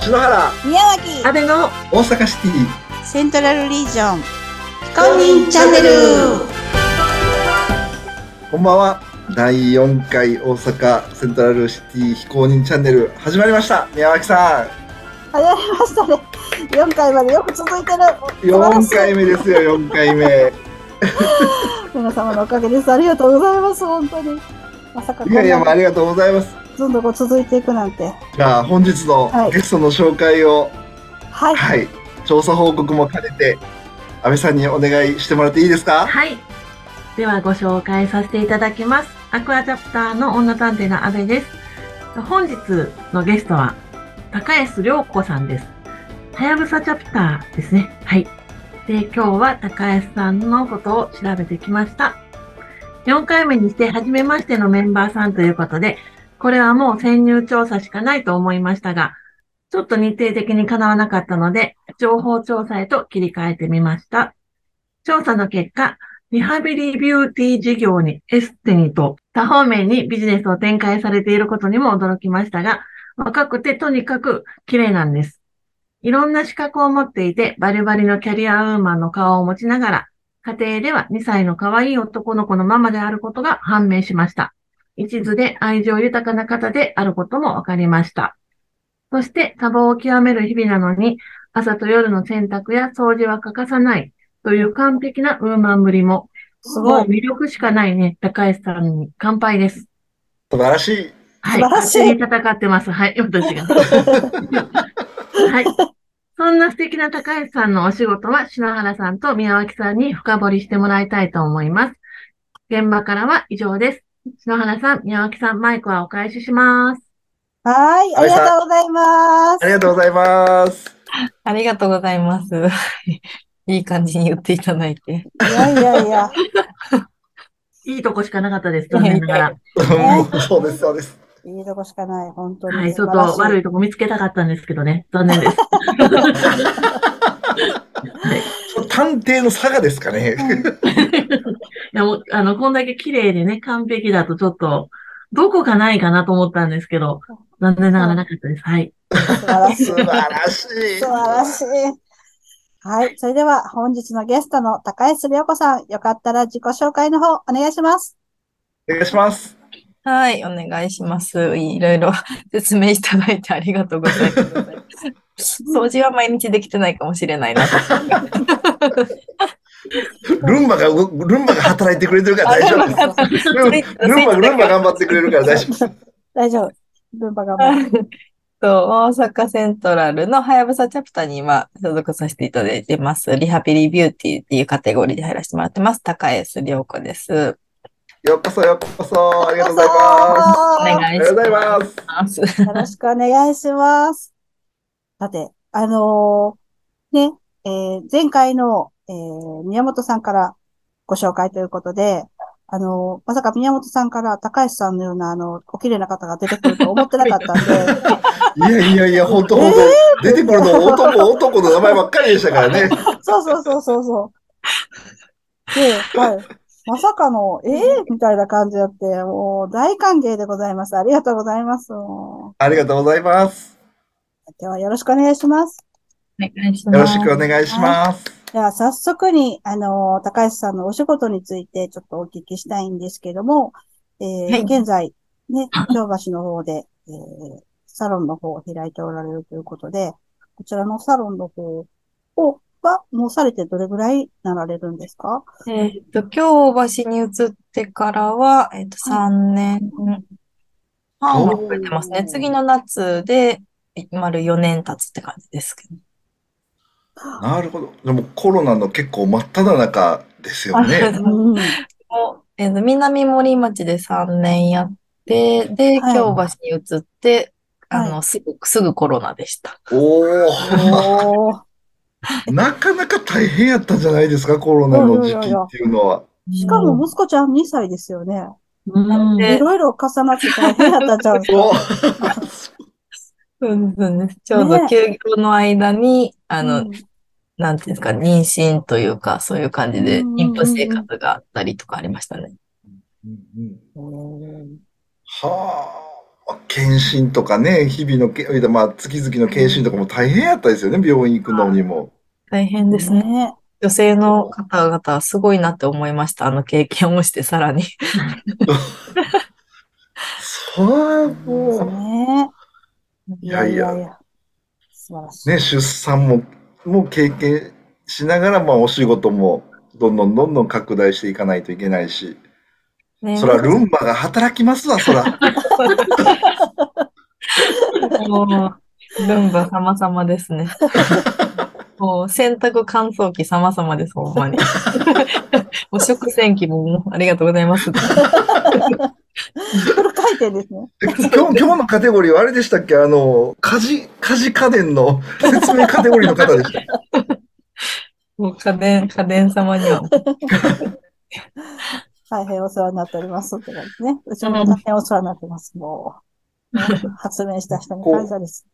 篠原。宮脇。安倍の大阪シティ。セントラルリージョン。非公認チャンネル。こんばんは。第4回大阪セントラルシティ非公認チャンネル。始まりました。宮脇さ早りましたね4回までよく続いてる。ん4回目ですよ4回目。皆様のおかげです。ありがとうございます本当に。まさかいやいやありがとうございますずんどこ続いていくなんてじゃあ本日のはいゲストの紹介をはい、はい、調査報告も兼ねて安倍さんにお願いしてもらっていいですか？はい。ではご紹介させていただきます。アクアチャプターの女探偵の安倍です。本日のゲストは高安良子さんです。はやぶさチャプターですね。はい。で、今日は高安さんのことを調べてきました。4回目にして初めましてのメンバーさんということで、これはもう潜入調査しかないと思いましたが、ちょっと日程的にかなわなかったので、情報調査へと切り替えてみました。調査の結果、リハビリビューティー事業にエステにと多方面にビジネスを展開されていることにも驚きましたが、若くてとにかく綺麗なんです。いろんな資格を持っていて、バリバリのキャリアウーマンの顔を持ちながら、家庭では2歳の可愛い男の子のママであることが判明しました。一途で愛情豊かな方であることも分かりました。そして多忙を極める日々なのに、朝と夜の洗濯や掃除は欠かさないという完璧なウーマンぶりも、すごい魅力しかないね、高橋さんに乾杯です。素晴らしいはい。素晴らしい勝手に戦ってます。はい、私が。はい。そんな素敵な高橋さんのお仕事は篠原さんと宮脇さんに深掘りしてもらいたいと思います。現場からは以上です。篠原さん、宮脇さん、マイクはお返しします。はいありがとうございますありがとうございますありがとうございます。いい感じに言っていただいて。いやいやいや いいとこしかなかったです。残念ながら。うんそうですそうですいいとこしかない本当にはい、ちょっと悪いとこ見つけたかったんですけどね。残念です。はい。探偵の差がですかねあの、こんだけ綺麗でね、完璧だとちょっと、どこかないかなと思ったんですけど、残念ながらなかったです。はい。素晴らしい素晴らしい素晴らしい。はい。それでは本日のゲストの高安良子さん、よかったら自己紹介の方お願いします。お願いしますはい、お願いします。いろいろ 説明いただいてありがとうございます。掃除は毎日できてないかもしれないなと。ルンバがルンバが働いてくれてるから大丈夫です。ルンルンバ、ルンバ頑張ってくれるから大丈夫です。大丈夫。文化頑張る。と大阪セントラルのはやぶさチャプターに今所属させていただいてます。リハビリビューティーっていうカテゴリーで入らせてもらってます。高安良子です。ようこそようこそ、ありがとうございます。お願いします。ます。よろしくお願いします。さて、あのーね、えー前回の、えー宮本さんからご紹介ということで、あのーまさか宮本さんから高橋さんのような、あの、お綺麗な方が出てくると思ってなかったんで、いやいやいや、ほんとほんと、出てくるの男、男の名前ばっかりでしたからね。そうそうそうそうそう。で、はい。まさかの、ええみたいな感じだって、もう大歓迎でございます。ありがとうございます。もありがとうございます。うではよろしくお願いします。お願いします。よろしくお願いします。では早速に、あの、高橋さんのお仕事についてちょっとお聞きしたいんですけども、えーはい。現在、ね、京橋の方で、えーサロンの方を開いておられるということで、こちらのサロンの方を、は、もうされてどれぐらいなられるんですか？えっと、京橋に移ってからは、えっと、3年。半は超えてますね。次の夏で、丸4年経つって感じですけど。なるほど。でもコロナの結構真っ只中ですよね。うん。もうえっと、南森町で3年やって、で、はい京橋に移って、あはの、すぐ、すぐコロナでした。おお、なかなか大変やったんじゃないですか、コロナの時期っていうのは。しかも息子ちゃん2歳ですよね。うんでいろいろ重なって大変やったんちゃう んですおかうんうんです。ちょうどね休業の間に、あの、うんなんていうんですか、妊娠というか、そういう感じで、妊婦生活があったりとかありましたね。うんうんはあ。検診とかね、日々のけ、まあ、月々の検診とかも大変やったですよね、病院行くのにも。大変ですね。ね。女性の方々はすごいなって思いました。あの経験をしてさらに。それはですもね。いやいやいや。素晴らしう、い。ね、出産も、もう経験しながら、まあ、お仕事も、どんどんどんどん拡大していかないといけないし、ねそら、ルンバが働きますわ、そら。もう、ルンバ様々ですね。もう、洗濯乾燥機様々です、ほんまに。もう、食洗機もありがとうございます。フル回転ですね。今日、今日のカテゴリーはあれでしたっけ？あの、家事、家事家電の 説明カテゴリーの方でした。もう家電、家電様には。大変お世話になっておりますって感じね。うちも大変お世話になってます。もう、ね発明した人に感謝です。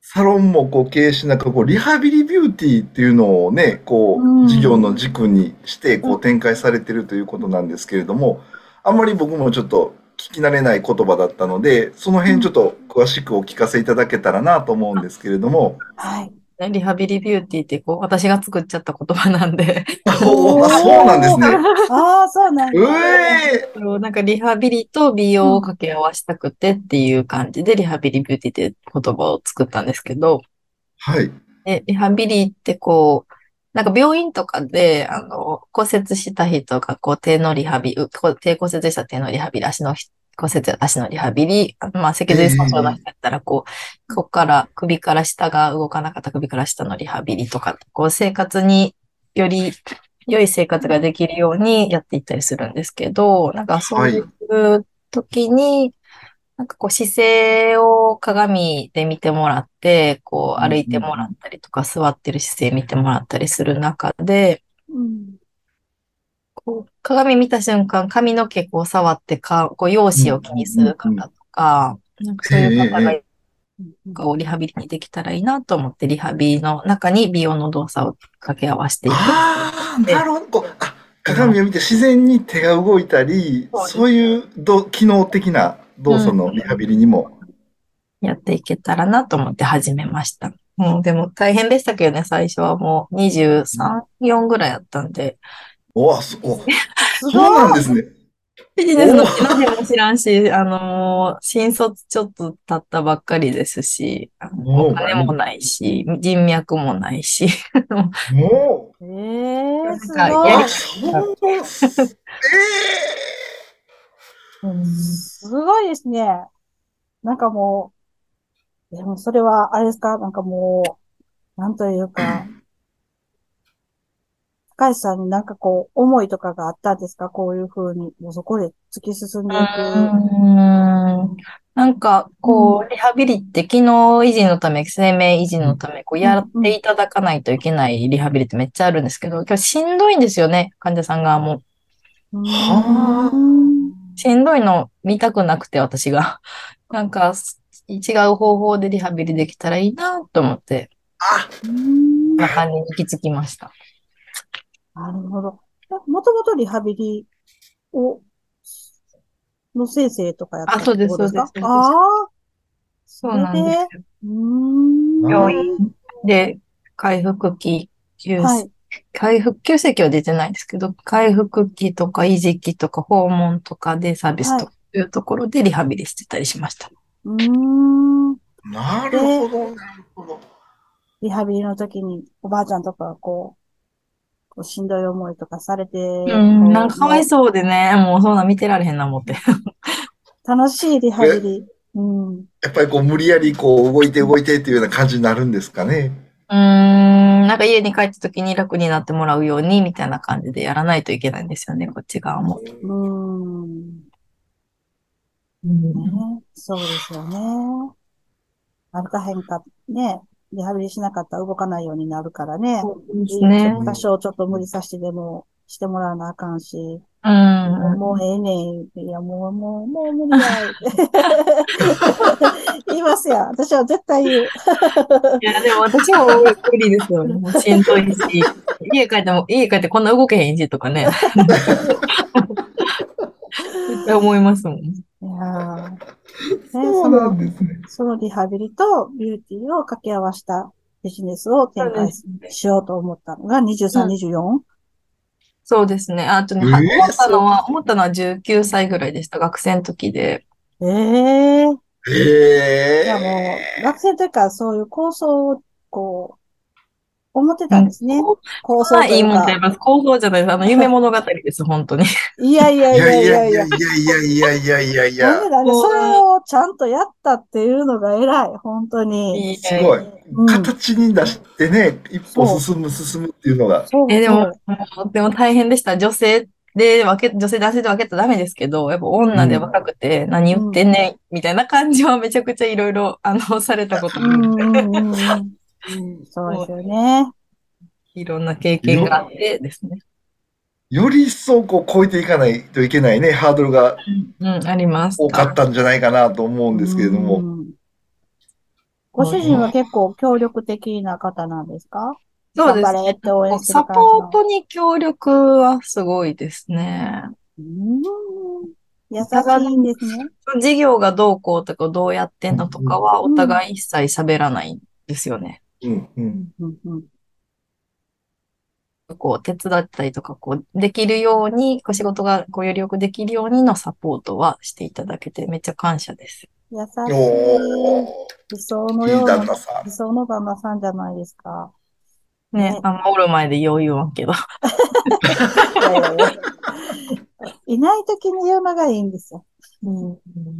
サロンもこう経営しながら、こう、リハビリビューティーっていうのをね、こうんう、事業の軸にして、こう、展開されてるということなんですけれども、あんまり僕もちょっと聞き慣れない言葉だったので、その辺ちょっと詳しくお聞かせいただけたらなと思うんですけれども、はい。ねリハビリビューティーって、こう、私が作っちゃった言葉なんで、おーあそうなんですね。ああ、そうなんうだ。えなんかリハビリと美容を掛け合わせたくてっていう感じで、リハビリビューティーって言葉を作ったんですけど、はい。で、リハビリってこう、なんか病院とかで、あの、骨折した人が、こう、手のリハビリ、手骨折した手のリハビリ、足の骨折や足のリハビリ、まあ、脊髄損傷の人やったら、こう、ここから、首から下が動かなかった首から下のリハビリとか、こう、生活により良い生活ができるようにやっていったりするんですけど、なんかそういう時に、なんかこう姿勢を鏡で見てもらって、こう歩いてもらったりとか座ってる姿勢見てもらったりする中で、うん。こう鏡見た瞬間髪の毛こう触ってか、こう容姿を気にする方とか、なんかそういう方がえこうリハビリにできたらいいなと思って、リハビリの中に美容の動作を掛け合わせていく。ああ、なるほど。鏡を見て自然に手が動いたり、そういうど機能的な動作のリハビリにも。やっていけたらなと思って始めました。もうでも大変でしたけどね、最初はもう23、4ぐらいやったんで、おわ、そおす そう。なんですね。ビジネスの何も知らんし、あのー新卒ちょっと経ったばっかりですし、お金もないし、人脈もないし、もええすなんかごいやりう、そうす、えすごいですね。なんかもう、でもそれは、あれですか？なんかもう、なんというか、高橋さんになんかこう、思いとかがあったんですか？こういう風に、もうそこで突き進んでいく。うん。なんか、こう、リハビリって機能維持のため、生命維持のため、こう、やっていただかないといけないリハビリってめっちゃあるんですけど、今日しんどいんですよね、患者さん側も。しんどいの見たくなくて、私が。なんか、違う方法でリハビリできたらいいなと思って、あ、うんこんな感じに行き着きました。なるほど。もともとリハビリを、の先生とかやったあそうですってことか？そうですああ、そうなんです。病院で回復期、急はい。回復、急性期は出てないんですけど、回復期とか維持期とか訪問とかでサービスというところでリハビリしてたりしました。うーん。なるほど、なるほど。リハビリの時におばあちゃんとかがこう、こうしんどい思いとかされて、うん、なんかかわいもそうでね、もうそんなん見てられへんな思って。う楽しいリハビリ。うん。やっぱりこう無理やりこう動いて動いてっていうような感じになるんですかね。うーん、なんか家に帰った時に楽になってもらうように、みたいな感じでやらないといけないんですよね、こっち側も。うーん。うんね、そうですよね。歩かへんか、ね、リハビリしなかったら動かないようになるからね。そうですね。多少ちょっと無理させてでもしてもらわなあかんし、うん。もうええねん。いや、もう、もう、もう無理や。言いますよ。私は絶対言う。いや、でも私も無理ですよね。もうしんどいし、家帰っても、家帰ってこんな動けへんしとかね。絶対思いますもん。いやーそうなんですね。そのリハビリとビューティーを掛け合わせたビジネスを展開しようと思ったのが23、うん 24? そうですね。あとね、えーは思ったのは、思ったのは19歳ぐらいでした。学生の時で。ええへえ。いやもう、学生の時からそういう構想を、こう、思ってたんですね。構想というか。もんと言います。構想じゃないです。あの、夢物語です、本当に。いやいやいいややいやいやいやいやい。やいやいやいやいやいや。なんでなんで、もうそれをちゃんとやったっていうのが偉い、本当に。すごい。うん形に出してね、一歩進む進むっていうのが。え、でもそう、もうでも大変でした。女性で分け、女性男性で分けたらダメですけど、やっぱ女で若くて何言ってんねん、みたいな感じはめちゃくちゃいろいろ、あの、されたことがあうんって。そうですよね。いろんな経験があってですね。より一層こう超えていかないといけないね、ハードルがうん、あります。多かったんじゃないかなと思うんですけれども。うんご主人は結構協力的な方なんですか？そうです頑張れっサポートに協力はすごいですね。うん優しいんですね。事業がどうこうとかどうやってんのとかはうんお互い一切喋らないんですよね。うんうんうんうんこう手伝ったりとかこうできるように、こう仕事がこうよりよくできるようにのサポートはしていただけてめっちゃ感謝です。優しおい。ー、理想のいいような、旦那さん理。想の旦那さんじゃないですか。ね、ねあんまおる前でよう言わんけど。いない時に言うのがいいんですよ。うん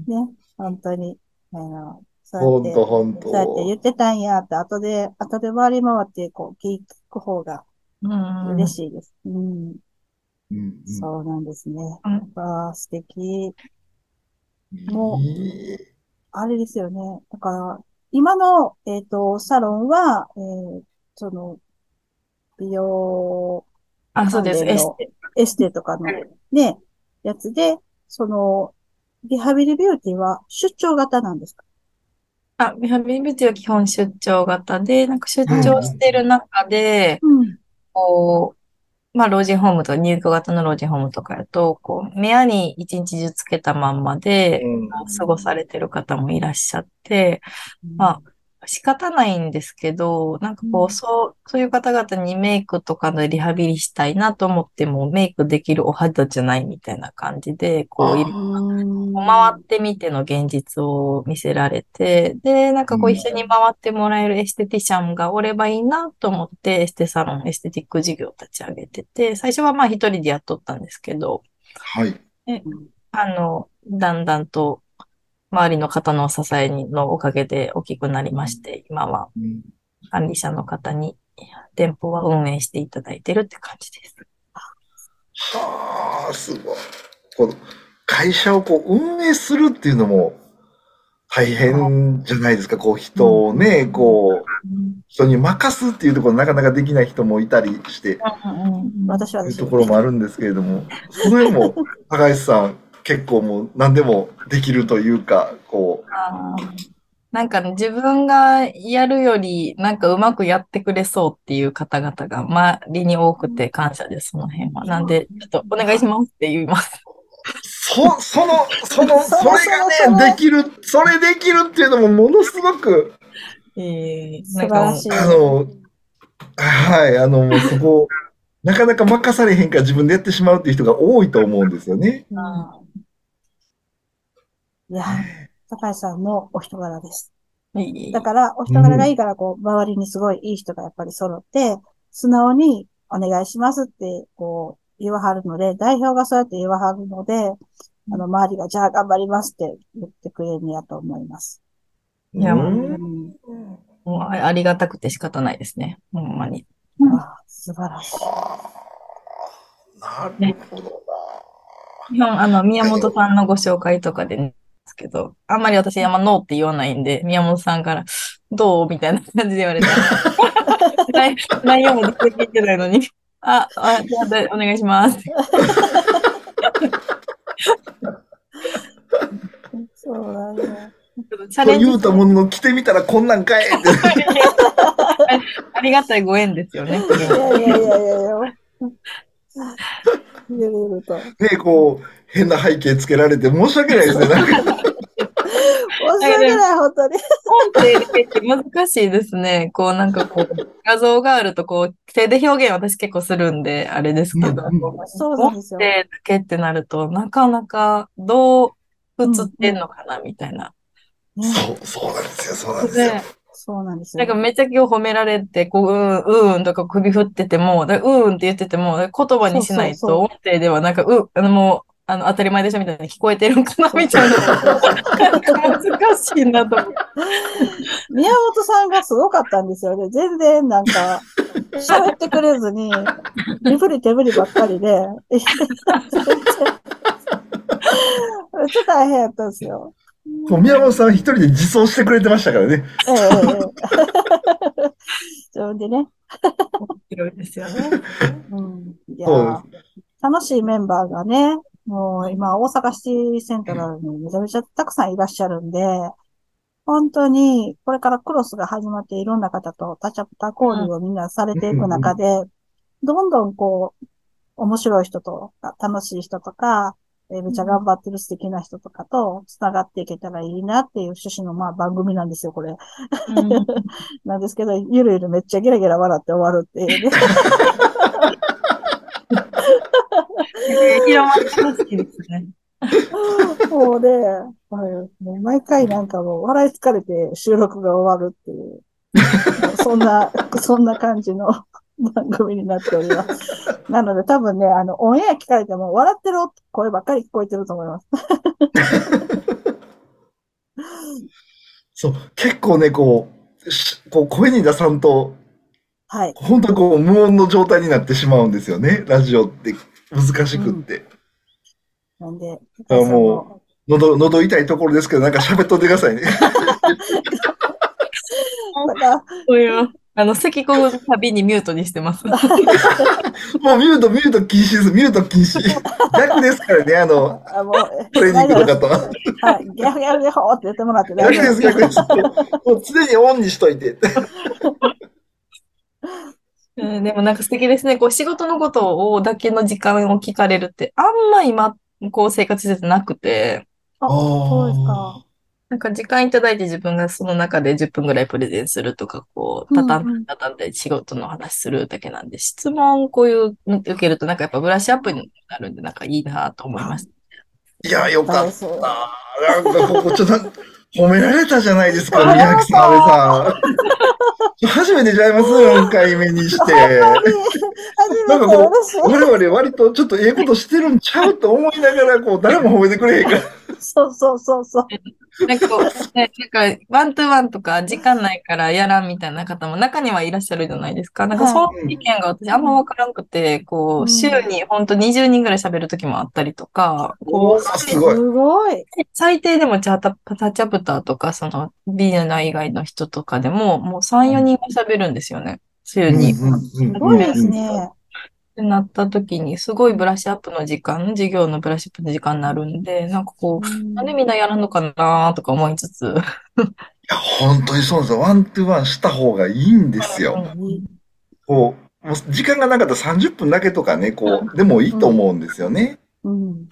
ね。本当に。あの、そほうやって、んとほんそうやってと。言ってたんやって、後で、後で回り回って、こう、聞く方がうん嬉しいです。うん。うんうんそうなんですね。うん素敵。もうあれですよね。だから、今の、えっ、と、サロンは、えーその、美容あ、そうです。エステ。エステとかのね、やつで、その、リハビリビューティーは出張型なんですか？あ、リハビリビューティーは基本出張型で、なんか出張してる中で、うん。こう、まあ、老人ホームとか入居型の老人ホームとかやと、こう、部屋に一日中つけたまんまで、うん過ごされてる方もいらっしゃって、まあ、仕方ないんですけど、なんかこうん。う、そう、そういう方々にメイクとかでリハビリしたいなと思っても、メイクできるお肌じゃないみたいな感じで、こう、いろうん、回ってみての現実を見せられて、で、なんかこううん。一緒に回ってもらえるエステティシャンがおればいいなと思って、エステサロン、エステティック事業を立ち上げてて、最初はまあ一人でやっとったんですけど、はい。あの、だんだんと周りの方の支えのおかげで大きくなりまして、今はうん管理者の方に店舗は運営していただいてるって感じです。はあ、すごい。この会社をこう運営するっていうのも大変じゃないですか。こう人をね、こう、人に任すっていうところなかなかできない人もいたりして、私はいうところもあるんですけれども、その辺も高橋さん結構もう何でもできるというか、こう、なんかね、自分がやるより、なんかうまくやってくれそうっていう方々が周りに多くて感謝です、その辺は。なんで、ちょっとお願いしますって言います。そ、その、その、それがね、できる、それできるっていうのもものすごく、えー、素晴なんからもうしい。あの、はい、あの、もうそこ、なかなか任されへんから自分でやってしまうっていう人が多いと思うんですよね。うんあいや、高橋さんのお人柄です。だから、お人柄がいいから、こう、周りにすごいいい人がやっぱり揃って、素直にお願いしますって、こう、言わはるので、代表がそうやって言わはるので、あの、周りが、じゃあ頑張りますって言ってくれるんやと思います。いやううんん。もうあありがたくて仕方ないですね。ほんまに。あ素晴らしい。なるほどな。基本、あの、宮本さんのご紹介とかでね、ですけど、あんまり私、あんまノーって言わないんで、宮本さんから、どう？みたいな感じで言われた。内 内容も全然聞いてないのに、あ、あ、じゃあでお願いします。そうだね。チャレンジこれ言うたものの着てみたらこんなんかいって。ありがたいご縁ですよね。いはやいやいやいやいや。ゆるゆると。ね、こう、変な背景つけられて申し訳ないですね。なんか申し訳ない、本当に。音声って難しいですね。こうなんかこう、画像があるとこう、手で表現私結構するんで、あれですけど、うんそうなんですよ。音声だけってなると、なかなかどう映ってんのかな、みたいな。ね、そう、そうなんですよ、そうなんですよ。で、そうなんですよ。なんかめっちゃ今日褒められて、こう、うん、うんとか首振ってても、だうんって言ってても、言葉にしないと、音声ではなんか、うん、あのもう、あの、当たり前でしょみたいに聞こえてるんかなみたいな。なんか難しいなと思って。宮本さんがすごかったんですよね。全然なんか、喋ってくれずに、身振り手振りばっかりで、めっちゃ大変やったんですよ。もう宮本さん一人で自走してくれてましたからね。ええええええ。自分でね。広いですよね。うん。いや楽しいメンバーがね、もう今大阪シティセントラルにめちゃめちゃたくさんいらっしゃるんで、本当にこれからクロスが始まっていろんな方とタチャプタ交流をみんなされていく中で、どんどんこう、面白い人とか、楽しい人とか、えーめっちゃ頑張ってる素敵な人とかと繋がっていけたらいいなっていう趣旨のまあ番組なんですよ、これ。うん なんですけど、ゆるゆるめっちゃゲラゲラ笑って終わるっていうね。広ますね。もうね、はいもう毎回なんかもう笑い疲れて収録が終わるっていう、そんな、そんな感じの番組になっております。なので多分ね、あの、オンエア聞かれても笑ってる声ばっかり聞こえてると思います。そう、結構ね、こう、しこう声に出さんと、はい。本当にこう無音の状態になってしまうんですよね。ラジオって難しくって。なんで、あも喉、喉痛いところですけど、なんか喋っとってくださいね。だから、そういう、あの、咳込むたびにミュートにしてます。もうミュート、ミュート禁止です。ミュート禁止。逆ですからね、あの、あもう、トレーニングとかと。はい、ギャフギャフギャホーって言ってもらって逆です、逆です。もう常にオンにしといて。うん、でもなんか素敵ですね。こう仕事のことをだけの時間を聞かれるって、あんま今、こう生活しててなくて、あ、そうですか。なんか時間いただいて自分がその中で10分ぐらいプレゼンするとか、こう、畳うんうんんで、畳んで仕事の話するだけなんで、質問こういうの受けるとなんかやっぱブラッシュアップになるんで、なんかいいなと思いました。いや、よかっそうた。なんかここちょっと、褒められたじゃないですか、宮城さん、安倍さん。初めてちゃいます ?4 回目にして。なんかこ。う、我々割とちょっとええことしてるんちゃうと思いながら、こう、誰も褒めてくれへんから。そうそうそうそう。なんかこう、ね、なんか、ワントゥワンとか時間ないからやらんみたいな方も中にはいらっしゃるじゃないですか。なんかその意見が私あんまわからんくて、こう週にほんと20人ぐらい喋る時もあったりとか、おこー、すごい。すごい。う、最低でもチャタタチャプターとか、その、ビーナ以外の人とかでも、もう3、4人が喋るんですよね。週に。すごいですね。ってなった時に、すごいブラッシュアップの時間、授業のブラッシュアップの時間になるんで、なんかこう、なんでみんなやるのかなとか思いつつ、いや、本当にそうですよ。ワントゥワンした方がいいんですよ。こう、もう時間がなかったら30分だけとかね、こう、でもいいと思うんですよね。うん。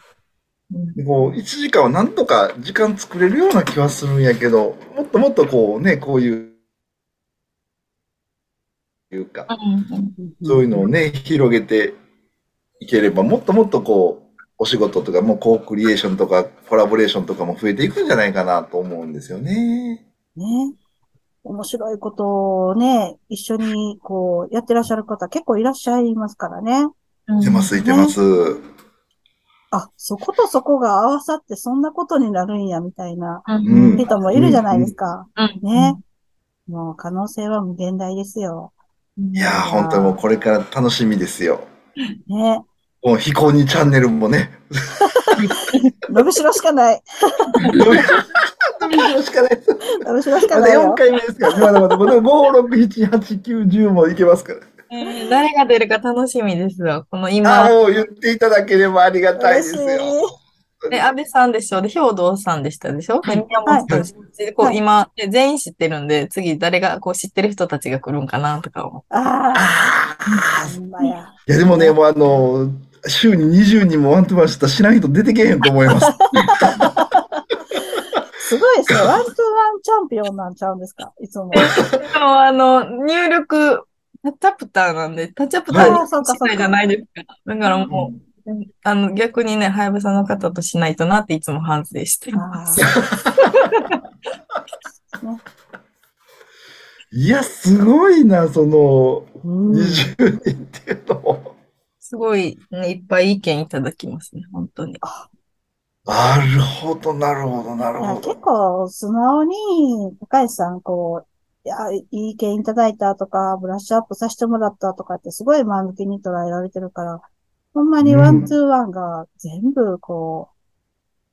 でこう、1時間はなんとか時間作れるような気はするんやけど、もっともっとこうね、こういう、いうか、そういうのをね、広げていければ、もっともっとこう、お仕事とか、もうコークリエーションとか、コラボレーションとかも増えていくんじゃないかなと思うんですよね。ね。面白いことをね、一緒にこう、やってらっしゃる方結構いらっしゃいますからね。いてます、いてます。あ、そことそこが合わさってそんなことになるんや、みたいなうん人もいるじゃないですか。うんね。もう可能性は無限大ですよ。いやー、本当にもうこれから楽しみですよ。ね。もう非公認チャンネルもね、伸びしろしかない。伸びしろしかないです。伸びしろしかまだ4ないよ。回目ですから、まだまだ、まだ5、6、7、8、9、10もいけますから。えー誰が出るか楽しみですよ。このあ今あ、、もう言っていただければありがたいですよ。で、安倍さんでしょ？で、兵藤さんでしたでしょ？で、宮本さんでしょでこう、はい今、で全員知ってるんで、次誰が、こう、知ってる人たちが来るんかなとか思う。あああ、あ、ほんまや。いやでもね、もうあの、週に20人も one-to-one したら知らん人出てけへんと思います。すごいですね。 one-to-one チャンピオンなんちゃうんですか？いつも。でも、あの、入力、他チャプターなんで、他チャプターあーそうかそうかにしないじゃないですか。だからもう、あの、逆にね、はやぶさの方としないとなっていつも反省しています。いや、すごいな、その、うん20人っていうのも。すごい、ね、いっぱい意見いただきますね、本当に。なるほど、なるほど、なるほど。構素直に、高橋さん、こう、いや、いい意見いただいたとか、ブラッシュアップさせてもらったとかってすごい前向きに捉えられてるから、ほんまにワンツーワンが全部こ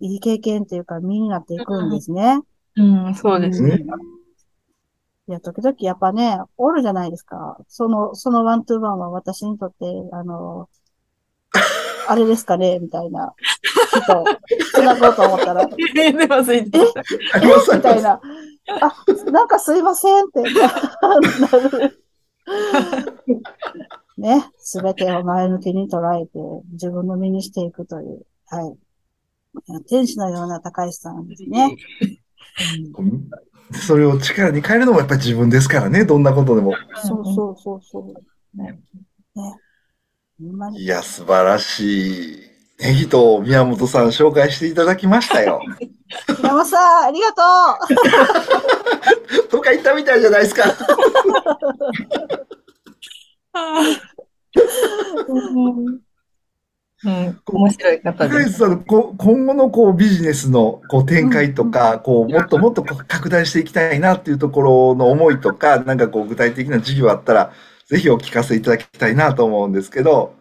う、いい経験っていうか身になっていくんですね。うん、そうですね。いや、時々やっぱね、おるじゃないですか。その、そのワンツーワンは私にとって、あの、あれですかねみたいな人、繋ごうと思ったら、でもすいてたあります、あります。みたいな。あ、なんかすいませんってなる。ね、すべてを前向きに捉えて自分の身にしていくという、はい。天使のような高橋さんですね。うんそれを力に変えるのもやっぱり自分ですからね、どんなことでも。そうそうそうそう。ねね。いや、素晴らしい。ネギと宮本さん紹介していただきましたよ。山さん、ありがと とか言ったみたいじゃないですか。ううん、面白い方です。今後のこうビジネスのこう展開とか、こうもっともっと拡大していきたいなっていうところの思いとか、なんかこう具体的な事業あったら、ぜひお聞かせいただきたいなと思うんですけど。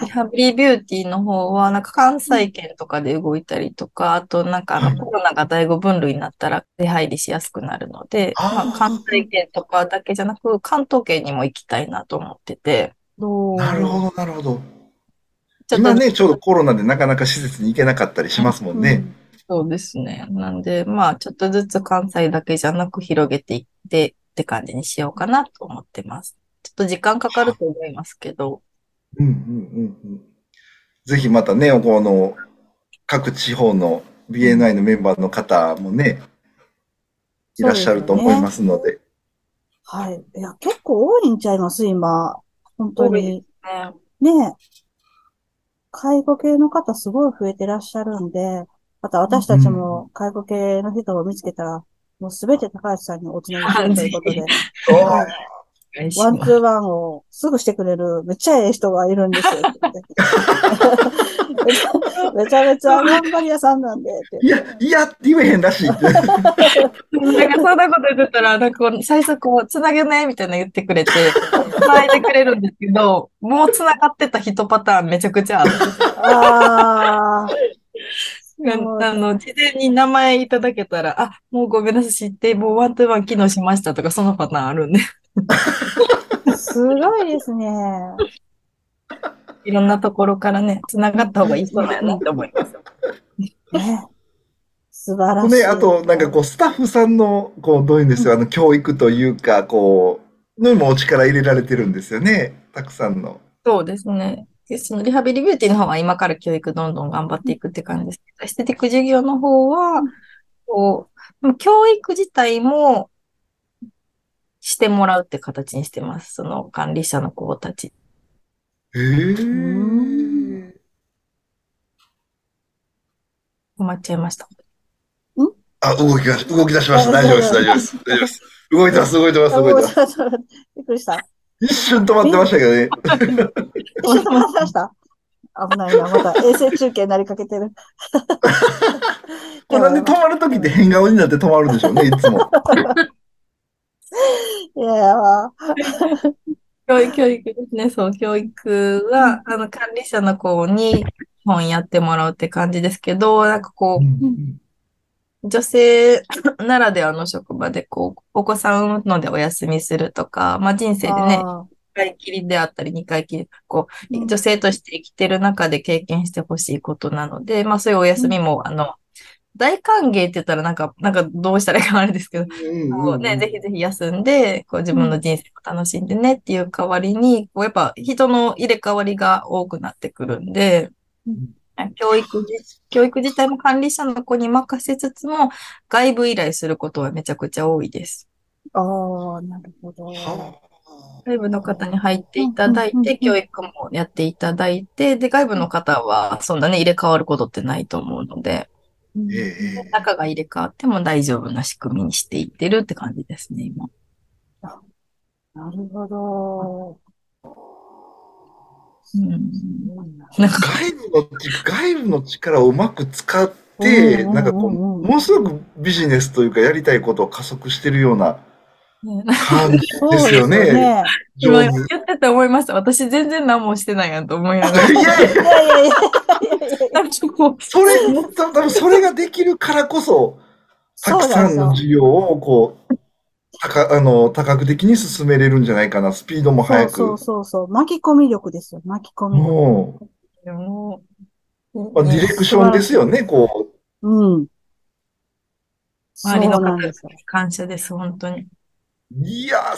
リハビリビューティーの方は、なんか関西圏とかで動いたりとか、あとなんかあのコロナが第5分類になったら出入りしやすくなるので、まあ、関西圏とかだけじゃなく、関東圏にも行きたいなと思ってて、どなるほど、なるほど。ちょっと今ね、ちょうどコロナでなかなか施設に行けなかったりしますもんね。そうですね。なんで、まあ、ちょっとずつ関西だけじゃなく広げていってって感じにしようかなと思ってます。ちょっと時間かかると思いますけど、うんうんうんうん。ぜひまたね、この各地方の BNI のメンバーの方もね、いらっしゃると思いますので。はい。いや、結構多いんちゃいます今。本当に。ねねえ。介護系の方すごい増えてらっしゃるんで、また私たちも介護系の人を見つけたら、もうすべて高江洲さんにおつなぎするということで、はい one-to-one をすぐしてくれるめっちゃええ人がいるんですよ。めちゃめちゃ頑張り屋さんなんでっていや、いや言えへんらしいって。なんかそんなこと言ってたら、なんかこう最初こう、つなげないみたいな言ってくれて、つないでくれるんですけど、もうつながってた一パターンめちゃくちゃある。ああ、あの、事前に名前いただけたら、あ、もうごめんなさい、知って、もうワントゥーワン機能しましたとか、そのパターンあるんで、すごいですね。いろんなところからね、つながった方がいいそうだよなって思います。ね。素晴らしい。ね、あと、なんかこう、スタッフさんの、こう、どういうんですよ、あの、教育というか、こう、のにもお力入れられてるんですよね。たくさんの。そうですね。でそのリハビリビューティーの方は今から教育どんどん頑張っていくって感じですけど、エステティック授業の方は、こう、教育自体もしてもらうって形にしてます。その管理者の子たち。へえ。止まっちゃいました。あ、動きが、動き出しました。大丈夫です、大丈夫です。大丈夫です。動いてます、動いてます、あ動いてます。びっくりした。一瞬止まってましたけどね。一緒に話しました？危ないな。また衛星中継になりかけてる。これなんで止まるときって変顔になって止まるんでしょうね、いつも。いや教育、教育ですね。そう、教育は、あの、管理者の子に本やってもらうって感じですけど、なんかこう、女性 ならではの職場で、こう、お子さん産むのでお休みするとか、まあ人生でね、あ1回きりであったり2回きり、こうん。う、女性として生きてる中で経験してほしいことなので、まあそういうお休みも、あの、大歓迎って言ったらなんか、なんかどうしたらいいかあれですけど、こうね、ぜひぜひ休んで、こう自分の人生を楽しんでねっていう代わりに、こうやっぱ人の入れ替わりが多くなってくるんで、教育じ、教育自体も管理者の子に任せつつも、外部依頼することはめちゃくちゃ多いです。ああ、なるほど。は外部の方に入っていただいて、教育もやっていただいて、で、外部の方はそんなね、入れ替わることってないと思うので。ええ中が入れ替わっても大丈夫な仕組みにしていってるって感じですね、今。なるほど。うん外部のち、外部の力をうまく使って、なんかこう、ものすごくビジネスというかやりたいことを加速してるようなね感じですよね。ね。今上手。言ってて思いました。私全然何もしてないやんと思いながら。いやいやいやいや なんかこう、それ、多分それができるからこそ、たくさんの授業をこう、高あの多角的に進めれるんじゃないかな、スピードも速く。そうそうそう。巻き込み力ですよ。巻き込み力。ももうう、まあ、ディレクションですよね、こうん。周りの方にそうなんですよ。感謝です、本当に。う。いや、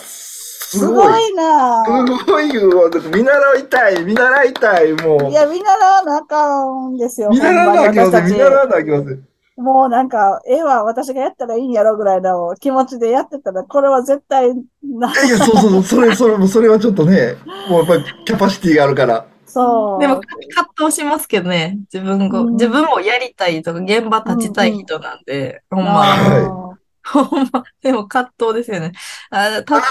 すすごい。なすごいよ。だって見習いたい、見習いたい、もう。いや、見習わなあかんですよ。見習わなあきません、見習わなあきません。もうなんか、絵は私がやったらいいんやろぐらいの気持ちでやってたら、これは絶対な、いやいや、そうそうそう、それ、それ、それはちょっとね、もうやっぱりキャパシティがあるから。そう。でも、葛藤しますけどね、自分ご、うん自分もやりたいとか、現場立ちたい人なんで、ほんま、は ほんま、でも葛藤ですよね。あ立ったら、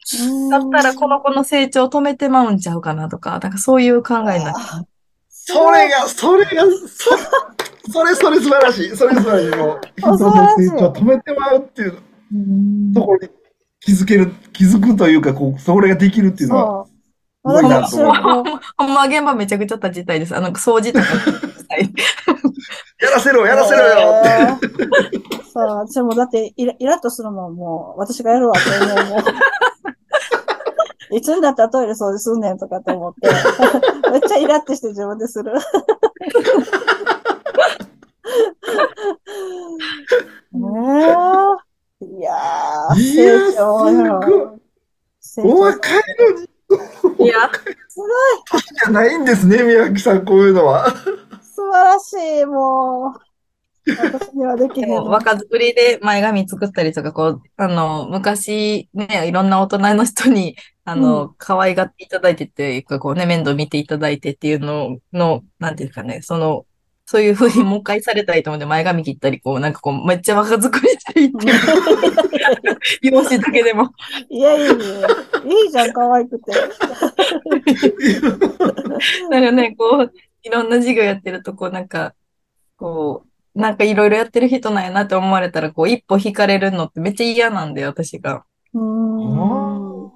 立ったらこの子の成長止めてまうんちゃうかなとか、なんかそういう考えになってます。それが、それが、そそれ、それ素晴らしい。それ素晴らしい。もう、人の成長を止めてまうっていうところに気づける、気づくというか、こう、それができるっていうのは、そう。すごいな私と思うもほんま現場めちゃくちゃ立ちたいです。あの、掃除とか。やらせろ、やらせろよ。そう、私もだってイラ、イラッとするもん、もう、私がやるわって思うもん。いつになったらトイレ掃除すんねんとかって思って、めっちゃイラッとして自分でする。ねえ。いやー、成長すごいよ。お若いのに、いや、じゃないんですね、宮城さん、こういうのは。素晴らしい、もう。私にはできへん。若作りで前髪作ったりとか、こう、あの、昔ね、いろんな大人の人に、あの、可愛がっていただいてっていうか、こうね、面倒見ていただいてっていうのの、なんていうかね、その、そういうふうにもう一回されたいと思って前髪切ったり、こう、なんかこう、めっちゃ若作りしていって、容姿だけでも。いやいやいや、いいじゃん、可愛くて。なんかね、こう、いろんな授業やってると、こう、なんか、こう、なんかいろいろやってる人なんやなって思われたら、こう、一歩引かれるのってめっちゃ嫌なんで、私が。普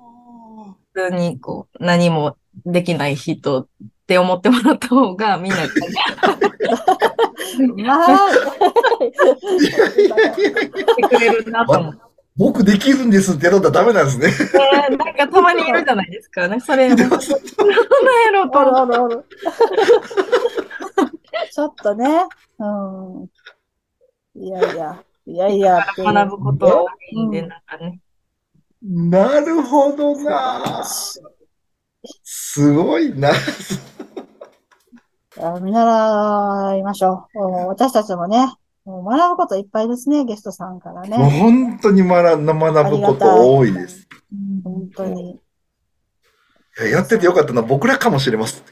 通に、こう、何もできない人って思ってもらった方が、みんな、まあ、してくれるなと思って。僕できるんですってやろうとダメなんですね。なんかたまにいるじゃないですか。なんかそれ、なんやろうとおる思おるおる。ちょっとね、うん。いやいや、いやいや。学ぶことは多いんで、うんなんかね。なるほどな。すごいな。あ見習いましょう。うん私たちもね、もう学ぶこといっぱいですね、ゲストさんからもうね。本当に学ぶこと多いです。本当に。いややっててよかったのは僕らかもしれません。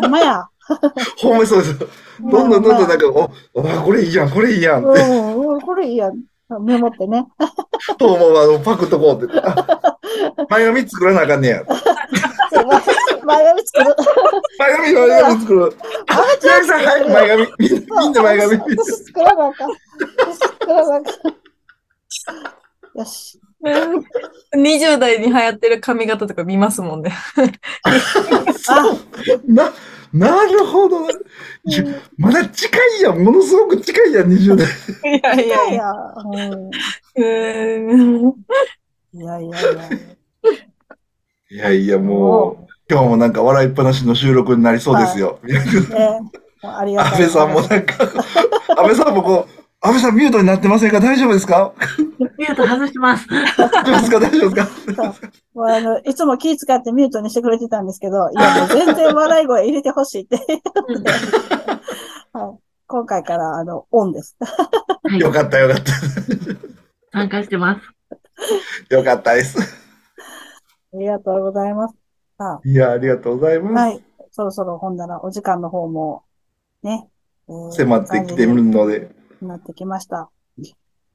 ほんまや。ほんまにそうです。どんどんどんどんなんか、お、あ、これいいやん、これいいやんって、うん、うん、これいいやん。メモってね。と思う、あの、パクっとこうって。あ前髪作らなあかんねや。前前髪作る。前髪、前髪作る。あ、宮城さん、早く前髪。みんな前髪。私作らなあかん。私作らなあかん。よし。20代に流行ってる髪型とか見ますもんね。そう。な、なるほど。まだ近いやん。ものすごく近いやん、20代。いやいいやいやいや。いやいやいや。いやいや、もう、今日もなんか笑いっぱなしの収録になりそうですよ。ね、もうありがたい。安倍さんもなんか、安倍さんもこう、安倍さんミュートになってませんか？大丈夫ですか？ミュート外します。大丈夫ですか？大丈夫ですか？もうあの、いつも気遣ってミュートにしてくれてたんですけど、いや、もう全然笑い声入れてほしいって。はい、今回から、あの、オンです。はいよかったよかった。参加してます。よかったです。ありがとうございます。さいや、ありがとうございあ、ます。はい。そろそろ本棚お時間の方も、ね、えー迫ってきてるので。なってきました。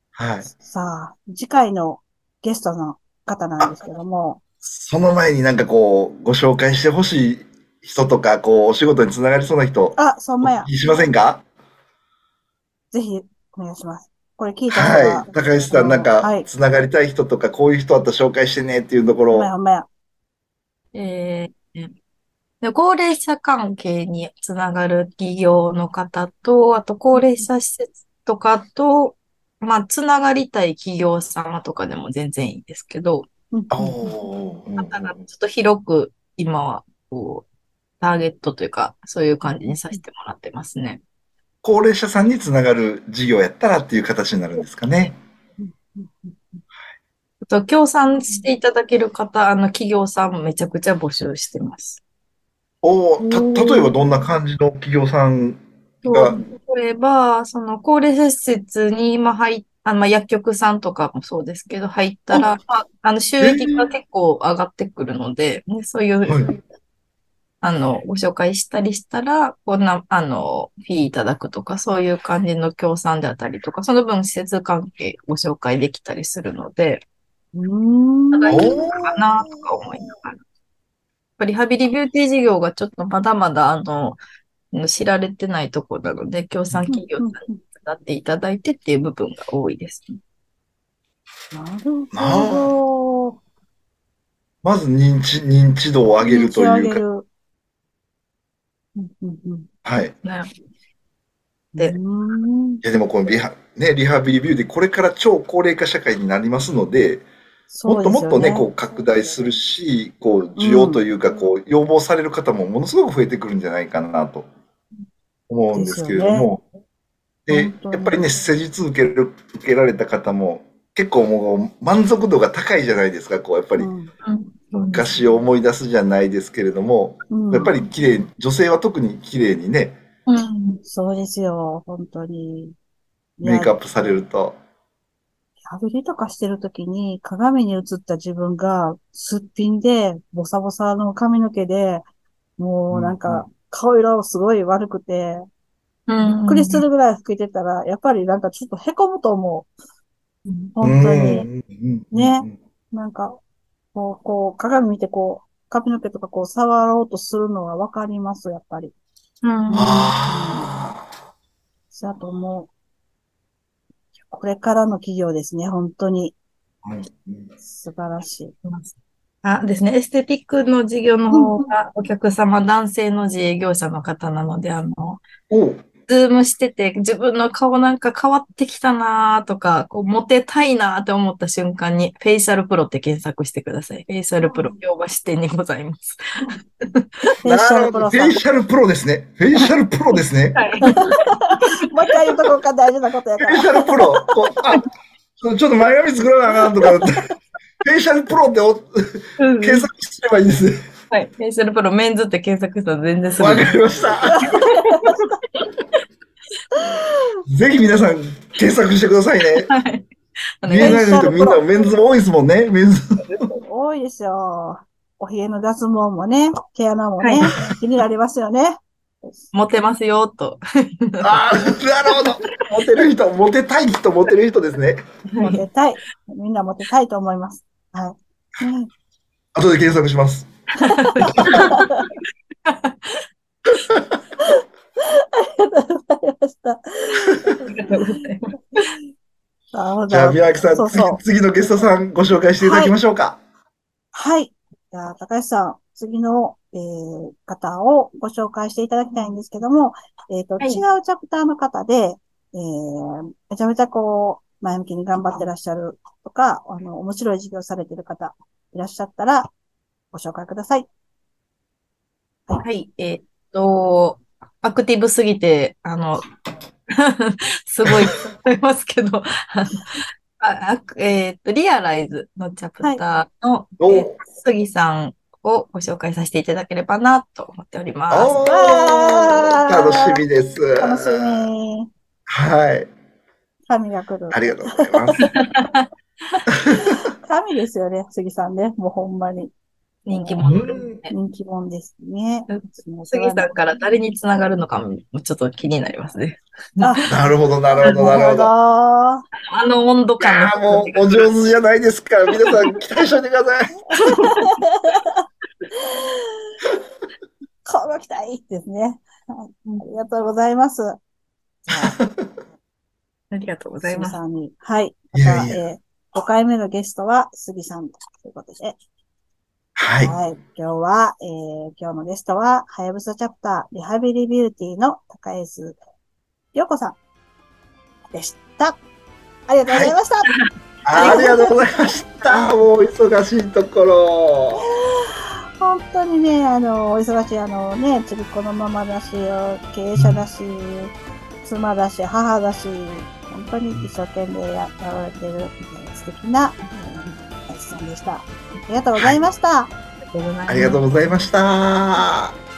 はい。さあ、次回のゲストの方なんですけども、その前になんかこう、ご紹介してほしい人とか、こう、お仕事につながりそうな人、あ、そんまやしませんか？ぜひお願いします。これ聞いた人ははい。、高橋さん、なんかはい、つながりたい人とか、こういう人あったら紹介してねっていうところをほんまや、ほんまや。えーで高齢者関係につながる企業の方と、あと高齢者施設とかと、まあ、つながりたい企業様とかでも全然いいんですけど、だからちょっと広く今は、こう、ターゲットというか、そういう感じにさせてもらってますね。高齢者さんにつながる事業やったらっていう形になるんですかね。あと、協賛していただける方、あの、企業さん。もめちゃくちゃ募集してます。おーた、例えばどん。な感じの企業さん。が、例えば、その高齢者施設に今入っあの、まあ、薬局さんとかもそうですけど、入ったら、まあ、あの、収益が結構上がってくるので、ね、そういう、はいあの、ご紹介したりしたら、こんな、あの、フィーいただくとか、そういう感じの協賛であったりとか、その分施設関係ご紹介できたりするので、うーん。大丈お夫かなとか思いながら。やっぱりリハビリビューティー事業がちょっとまだまだ、あの、知られてないところなので、協賛企業さんに使っていただいてっていう部分が多いです。ね。なるほど。まず認知、認知度を上げるというか、はい。ね。でいやでもこのリハ、ね、リハビリビューでこれから超高齢化社会になりますので、もっともっとね、こう拡大するし、こう需要というか、こう要望される方もものすごく増えてくるんじゃないかなと思うんですけれども、で、本当に。やっぱりね、施術受ける、受けられた方も結構もう満足度が高いじゃないですか、こうやっぱり。うん。昔を思い出すじゃないですけれども、うん。やっぱり綺麗、女性は特に綺麗にね、うん。そうですよ、本当に。メイクアップされると。リハビリとかしてるときに鏡に映った自分がすっぴんで、ボサボサの髪の毛で、もうなんか顔色すごい悪くて、びうんっくりするぐらい老けてたら、やっぱりなんかちょっと凹むと思う。本当に。うんうんうんねなんか、こう、こう、鏡見てこう、髪の毛とかこう触ろうとするのはわかります、やっぱり。うんあそうだと思う。これからの企業ですね、本当に。あ。うん素晴らしい。あ、ですね。エステティックの事業の方がお客様、男性の自営業者の方なので、あの、ズームしてて、自分の顔なんか変わってきたなとか、こう、モテたいなって思った瞬間に、フェイシャルプロって検索してください。フェイシャルプロ、京橋店にございます。フェイシャなるほど。ルプロさん。フェイシャルプロですね。フェイシャルプロですね。はい。もう一回言うとこうか大事なことやから。フェイシャルプロ。あちょちょっと前髪作らなあかんとか。フェイシャルプロってお検索すればいいですね。はい。フェイシャルプロ、メンズって検索したら全然すぐわかりました。ぜひ皆さん検索してくださいね。はい。お見えない人みんなメンズも多いですもんね。メンズ。多いですよ。お髭の脱毛もね、毛穴もね、は気になりますよね。モテますよ、と。ああ、なるほど。モテる人、モテたい人、モテる人ですね。モテたい。みんなモテたいと思います。はい。うん後で検索します。ありがとうございました。ありがとうございます。じゃあ、ど。宮脇さんそうそう次、次のゲストさんご紹介していただきましょうか。はい。じゃあ、高橋さん、次の、えー方をご紹介していただきたいんですけども、えっ、と、はい違うチャプターの方で、えーめちゃめちゃこう、前向きに頑張ってらっしゃるとか、あの、面白い授業されてる方いらっしゃったら、ご紹介ください。はい。えーっと、アクティブすぎて、あの、すごいと思いますけど、あえっと、リアライズのチャプターの、おえー杉さんをご紹介させていただければなと思っております。楽しみです。楽しみ。はい。神が来る。ありがとうございます。神ですよね、杉さんね。もうほんまに。人気者ね。人気者ですね。杉さんから誰につながるのかもちょっと気になりますね。あ、なるほど、なるほど、なるほど。なあの温度いや感のーもう、お上手じゃないですか。皆さん、期待しておいてください。こうご期待ですね。はいありがとうございます。ありがとうございます。杉さんに。はい。いやいや。えー、5回目のゲストは杉さんということで。はい。はい。今日は、えー、今日のゲストは、はやぶさチャプター、リハビリビューティーの高江須陽子さんでした。ありがとうございました。ありがとうございました。もう、忙しいところ。本当にね、あの、お忙しい、あのね、ちびっ子のママだし、経営者だし、妻だし、母だし、本当に一生懸命ややられてる、えー素敵な、えー、さんでした。ありがとうございました。ありがとうございました。